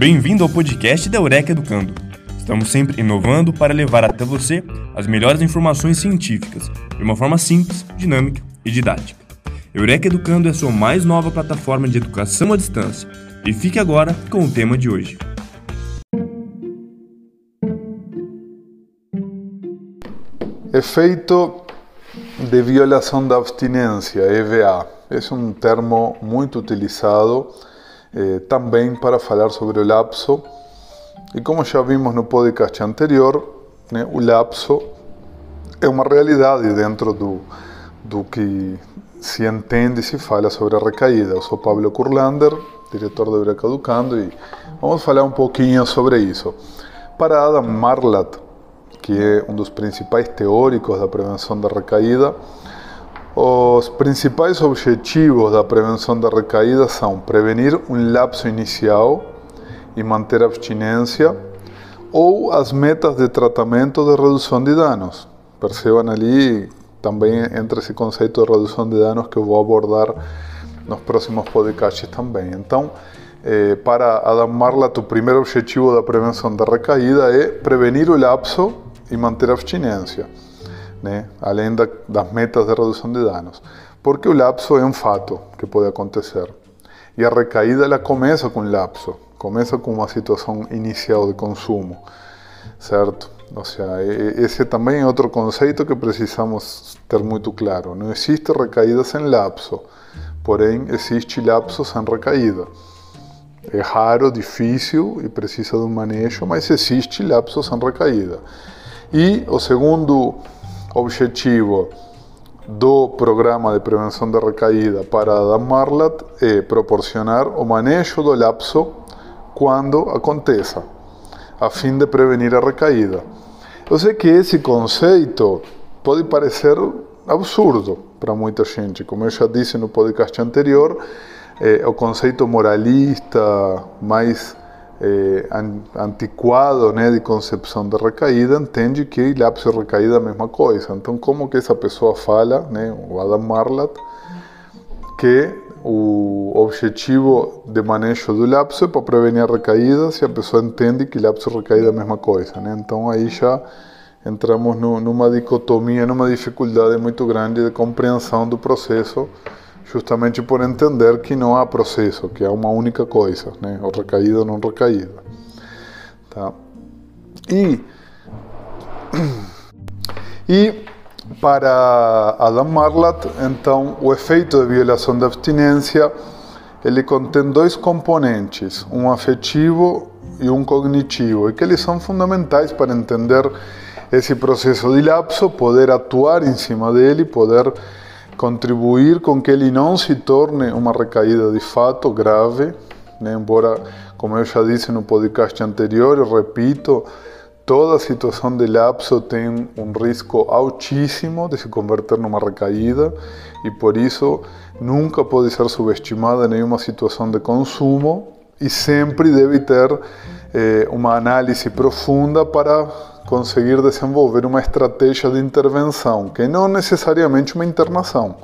Bem-vindo ao podcast da Eureka Educando. Estamos sempre inovando para levar até você as melhores informações científicas de uma forma simples, dinâmica e didática. Eureka Educando é a sua mais nova plataforma de educação à distância. E fique agora com o tema de hoje. Efeito de violação da abstinência, EVA. É um termo muito utilizado eh, também para falar sobre o lapso. E como já vimos no podcast anterior, né, o lapso é uma realidade dentro do, do que se entende e se fala sobre a recaída. Eu sou Pablo Kurlander, diretor do Eureka Educando, e vamos falar um pouquinho sobre isso. Para Adam Marlatt, que é um dos principais teóricos da prevenção da recaída, os principais objetivos da prevenção da recaída são prevenir um lapso inicial e manter a abstinência ou as metas de tratamento de redução de danos. Percebam ali também entra esse conceito de redução de danos que eu vou abordar nos próximos podcasts também. Então, eh, para Adam o primeiro objetivo da prevenção da recaída é prevenir o lapso e manter a abstinência né? além da, das metas de redução de danos. Porque o lapso é um fato que pode acontecer. E a recaída ela começa com lapso, começa com uma situação inicial de consumo, certo? Ou seja, esse também é outro conceito que precisamos ter muito claro. Não existe recaída sem lapso, porém existe lapso sem recaída. É raro, difícil e precisa de um manejo, mas existe lapso sem recaída. E o segundo objetivo do programa de prevenção de recaída para Adam Marlatt é proporcionar o manejo do lapso quando aconteça, a fim de prevenir a recaída. Eu sei que esse conceito pode parecer absurdo para muita gente, como eu já disse no podcast anterior, é o conceito moralista mais eh, antiquado né, de concepção de recaída entende que lapso e recaída é a mesma coisa. Então, como que essa pessoa fala, né, o Adam Marlatt, que o objetivo de manejo do lapso é para prevenir a recaída, se a pessoa entende que lapso e recaída é a mesma coisa. Né? Então, aí já entramos no, numa dicotomia, numa dificuldade muito grande de compreensão do processo justamente por entender que não há processo, que é uma única coisa, né? ou recaída ou não recaída. Tá? E, e para Adam Marlatt, então, o efeito de violação da abstinência ele contém dois componentes, um afetivo e um cognitivo, e que eles são fundamentais para entender esse processo de lapso, poder atuar em cima dele, poder contribuir com que ele não se torne uma recaída de fato grave, né? embora, como eu já disse no podcast anterior, eu repito, toda situação de lapso tem um risco altíssimo de se converter numa recaída e por isso nunca pode ser subestimada nenhuma situação de consumo e sempre deve ter eh, uma análise profunda para conseguir desenvolver uma estratégia de intervenção, que não necessariamente uma internação.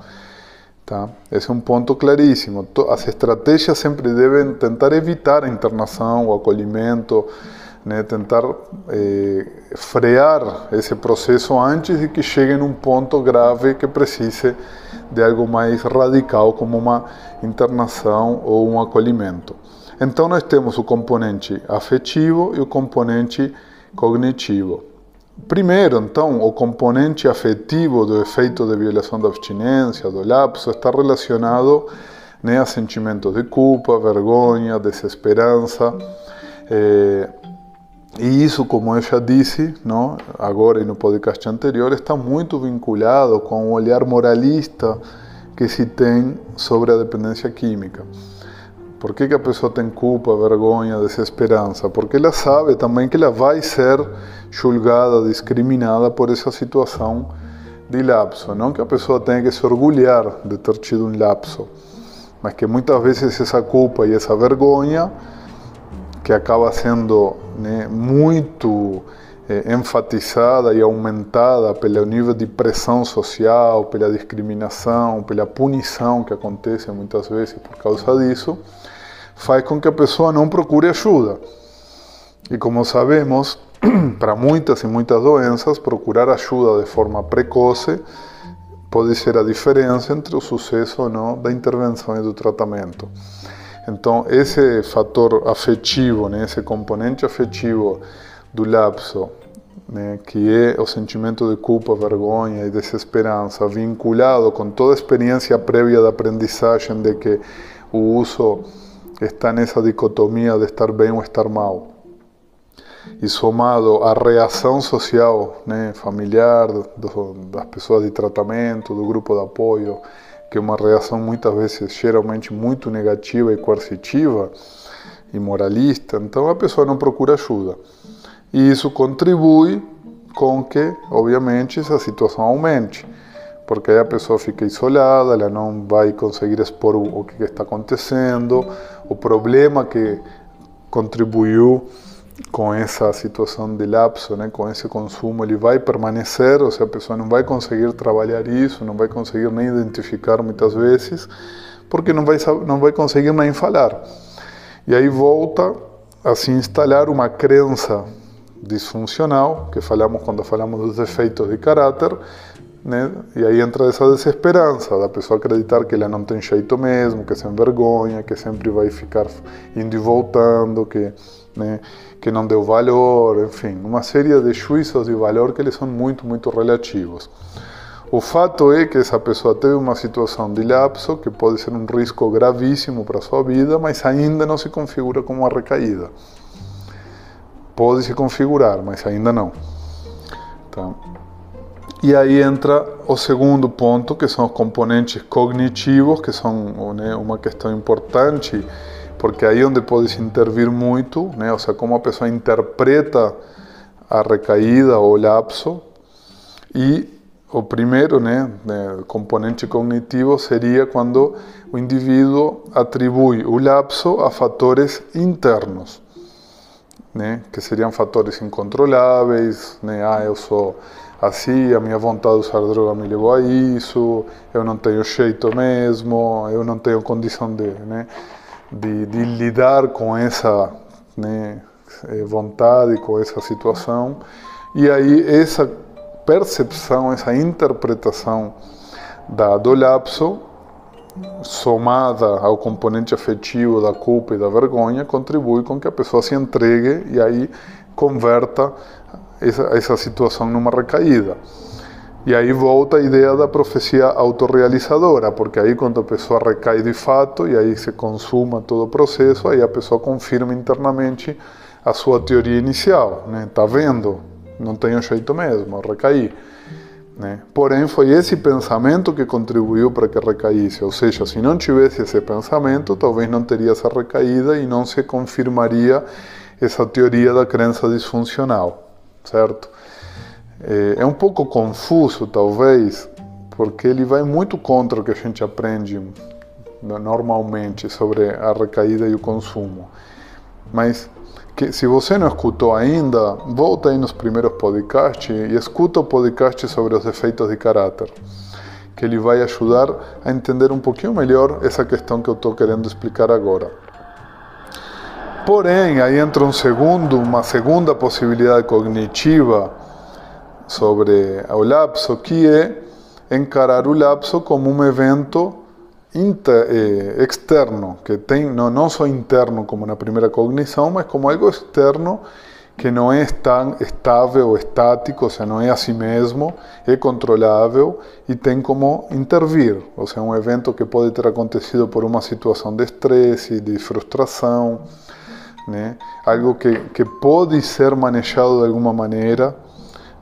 Tá? Esse é um ponto claríssimo. As estratégias sempre devem tentar evitar a internação, o acolhimento, né? tentar eh, frear esse processo antes de que chegue num ponto grave que precise de algo mais radical, como uma internação ou um acolhimento. Então, nós temos o componente afetivo e o componente cognitivo. Primeiro, então, o componente afetivo do efeito de violação da abstinência, do lapso, está relacionado né, a sentimentos de culpa, vergonha, desesperança. É, e isso, como eu já disse, não, agora e no podcast anterior, está muito vinculado com o olhar moralista que se tem sobre a dependência química. Por que, que a pessoa tem culpa, vergonha, desesperança? Porque ela sabe também que ela vai ser julgada, discriminada por essa situação de lapso. Não que a pessoa tenha que se orgulhar de ter tido um lapso, mas que muitas vezes essa culpa e essa vergonha, que acaba sendo né, muito eh, enfatizada e aumentada pelo nível de pressão social, pela discriminação, pela punição que acontece muitas vezes por causa disso, faz com que a pessoa não procure ajuda. E como sabemos, para muitas e muitas doenças, procurar ajuda de forma precoce pode ser a diferença entre o sucesso ou não da intervenção e do tratamento. Então, esse fator afetivo, né, esse componente afetivo do lapso, né, que é o sentimento de culpa, vergonha e desesperança, vinculado com toda a experiência prévia da aprendizagem de que o uso está nessa dicotomia de estar bem ou estar mal. E somado à reação social, né, familiar das pessoas de tratamento, do grupo de apoio, que é uma reação muitas vezes geralmente muito negativa e coercitiva e moralista, então a pessoa não procura ajuda. E isso contribui com que, obviamente, essa situação aumente, porque aí a pessoa fica isolada, ela não vai conseguir expor o, que está acontecendo, o problema que contribuiu com essa situação de lapso, né, com esse consumo, ele vai permanecer, ou seja, a pessoa não vai conseguir trabalhar isso, não vai conseguir nem identificar muitas vezes, porque não vai, não vai conseguir nem falar. E aí volta a se instalar uma crença disfuncional, que falamos quando falamos dos defeitos de caráter, né? E aí entra essa desesperança da pessoa acreditar que ela não tem jeito mesmo, que se envergonha, que sempre vai ficar indo e voltando, que né, que não deu valor, enfim, uma série de juízos de valor que eles são muito, muito relativos. O fato é que essa pessoa teve uma situação de lapso que pode ser um risco gravíssimo para sua vida, mas ainda não se configura como uma recaída. Pode se configurar, mas ainda não. Tá? E aí entra o segundo ponto, que são os componentes cognitivos, que são né, uma questão importante porque aí é onde pode intervir muito, né? ou seja, como a pessoa interpreta a recaída ou lapso. E o primeiro né, componente cognitivo seria quando o indivíduo atribui o lapso a fatores internos, né, que seriam fatores incontroláveis, né, ah, eu sou assim, a minha vontade de usar droga me levou a isso, eu não tenho jeito mesmo, eu não tenho condição de... Né, de, de lidar com essa né, eh, vontade, com essa situação. E aí essa percepção, essa interpretação da, do lapso, somada ao componente afetivo da culpa e da vergonha, contribui com que a pessoa se entregue e aí converta essa, essa situação numa recaída. E aí volta a ideia da profecia autorrealizadora, porque aí quando a pessoa recai de fato e aí se consuma todo o processo, aí a pessoa confirma internamente a sua teoria inicial, né? Tá vendo? Não tenho jeito mesmo, recaí. Né? Porém, foi esse pensamento que contribuiu para que recaísse. Ou seja, se não tivesse esse pensamento, talvez não teria essa recaída e não se confirmaria essa teoria da crença disfuncional, certo? É, é um pouco confuso, talvez, porque ele vai muito contra o que a gente aprende normalmente sobre a recaída e o consumo. Mas que, se você não escutou ainda, volta aí nos primeiros podcasts e escuta o podcast sobre os efeitos de caráter, que ele vai ajudar a entender um pouquinho melhor essa questão que eu estou querendo explicar agora. Porém, aí entra um segundo, uma segunda possibilidade cognitiva sobre o lapso, que é encarar o lapso como um evento inter, eh, externo, que tem não, não só interno como na primeira cognição, mas como algo externo que não é tão estável, estático, ou seja, não é a si mesmo, é controlável e tem como intervir. Ou seja, um evento que pode ter acontecido por uma situação de estresse, de frustração, né? algo que, que pode ser manejado de alguma maneira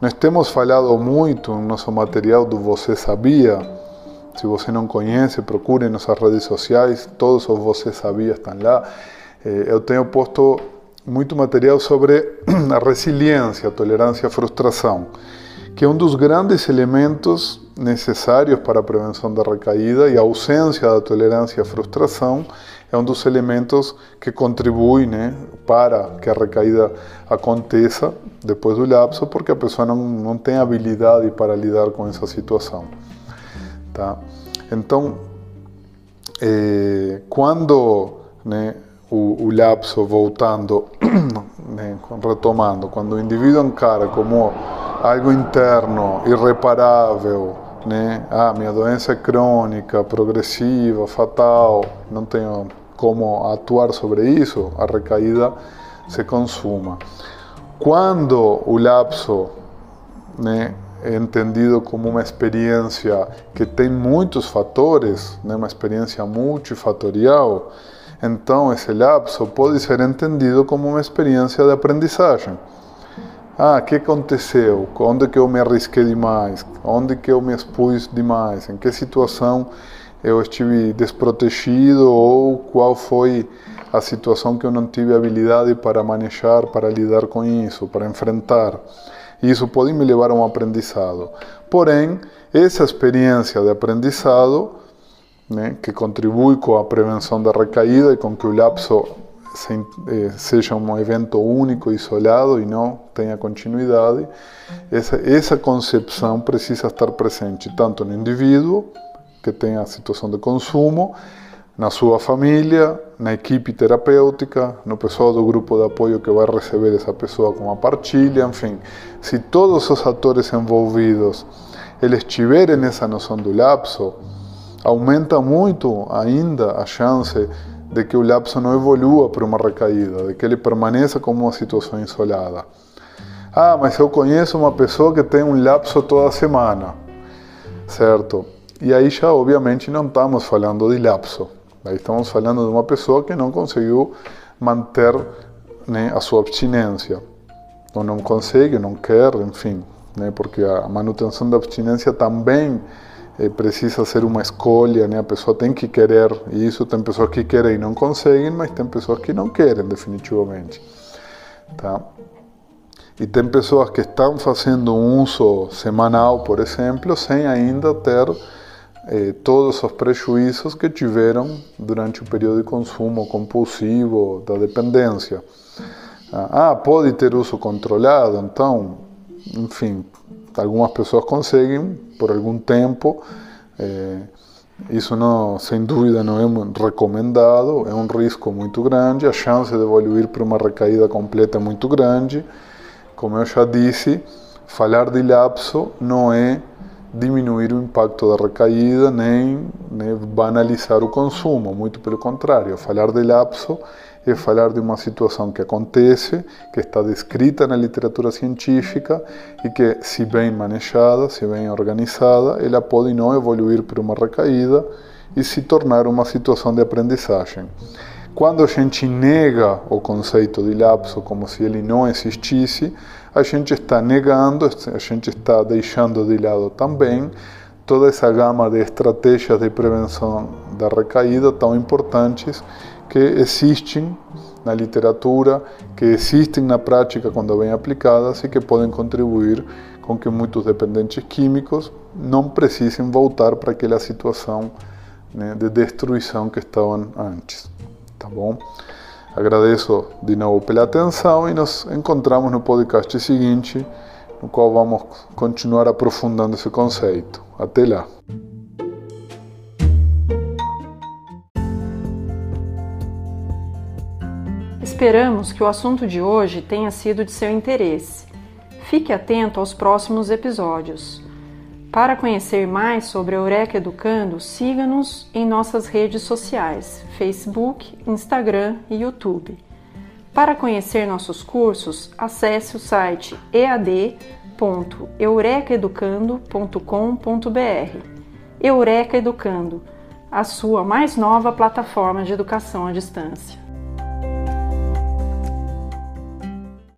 nós temos falado muito no nosso material do Você Sabia. Se você não conhece, procure nossas redes sociais, todos os Você Sabia estão lá. Eh, eu tenho posto muito material sobre a resiliência, a tolerância à frustração, que é um dos grandes elementos necessários para a prevenção da recaída e a ausência da tolerância à frustração é um dos elementos que contribui né, para que a recaída aconteça depois do lapso, porque a pessoa não, não tem habilidade para lidar com essa situação. Tá? Então, eh, quando né, o, o lapso voltando, né, retomando, quando o indivíduo encara como algo interno, irreparável, né? Ah, minha doença é crônica, progressiva, fatal, não tenho como atuar sobre isso, a recaída se consuma. Quando o lapso é entendido como uma experiência que tem muitos fatores, uma experiência multifatorial, então esse lapso pode ser entendido como uma experiência de aprendizagem. Ah, o que aconteceu? Onde que eu me arrisquei demais? Onde que eu me expus demais? Em que situação eu estive desprotegido ou qual foi a situação que eu não tive habilidade para manejar, para lidar com isso, para enfrentar? Isso pode me levar a um aprendizado. Porém, essa experiência de aprendizado, né, que contribui com a prevenção da recaída e com que o lapso eh, seja um evento único, isolado e não tenha continuidade, essa, essa concepção precisa estar presente tanto no indivíduo, que tem a situação de consumo, na sua família, na equipe terapêutica, no pessoal do grupo de apoio que vai receber essa pessoa com a partilha, enfim, se todos os atores envolvidos eles tiverem essa noção do lapso, aumenta muito ainda a chance de que o lapso não evolua para uma recaída, de que ele permaneça como uma situação isolada. Ah, mas eu conheço uma pessoa que tem um lapso toda semana, certo? E aí já, obviamente, não estamos falando de lapso. Aí estamos falando de uma pessoa que não conseguiu manter né, a sua abstinência. Ou não consegue, não quer, enfim. Né, porque a manutenção da abstinência também é, precisa ser uma escolha, né? A pessoa tem que querer isso. Tem pessoas que querem e não conseguem, mas tem pessoas que não querem definitivamente, tá? E tem pessoas que estão fazendo um uso semanal, por exemplo, sem ainda ter eh, todos os prejuízos que tiveram durante o período de consumo compulsivo da dependência. Ah, pode ter uso controlado, então, enfim, algumas pessoas conseguem por algum tempo. É, isso não, sem dúvida não é recomendado, é um risco muito grande, a chance de evoluir para uma recaída completa é muito grande. Como eu já disse, falar de lapso não é diminuir o impacto da recaída nem, nem banalizar o consumo, muito pelo contrário, falar de lapso é falar de uma situação que acontece, que está descrita na literatura científica e que, se bem manejada, se bem organizada, ela pode não evoluir para uma recaída e se tornar uma situação de aprendizagem. Quando a gente nega o conceito de lapso como se ele não existisse, a gente está negando, a gente está deixando de lado também toda essa gama de estratégias de prevenção da recaída tão importantes que existem na literatura, que existem na prática quando bem aplicadas e que podem contribuir com que muitos dependentes químicos não precisem voltar para aquela situação né, de destruição que estavam antes. Tá bom? Agradeço de novo pela atenção e nos encontramos no podcast seguinte, no qual vamos continuar aprofundando esse conceito. Até lá! Esperamos que o assunto de hoje tenha sido de seu interesse. Fique atento aos próximos episódios. Para conhecer mais sobre a Eureka Educando, siga-nos em nossas redes sociais: Facebook, Instagram e YouTube. Para conhecer nossos cursos, acesse o site ead.eurekaeducando.com.br. Eureka Educando, a sua mais nova plataforma de educação à distância.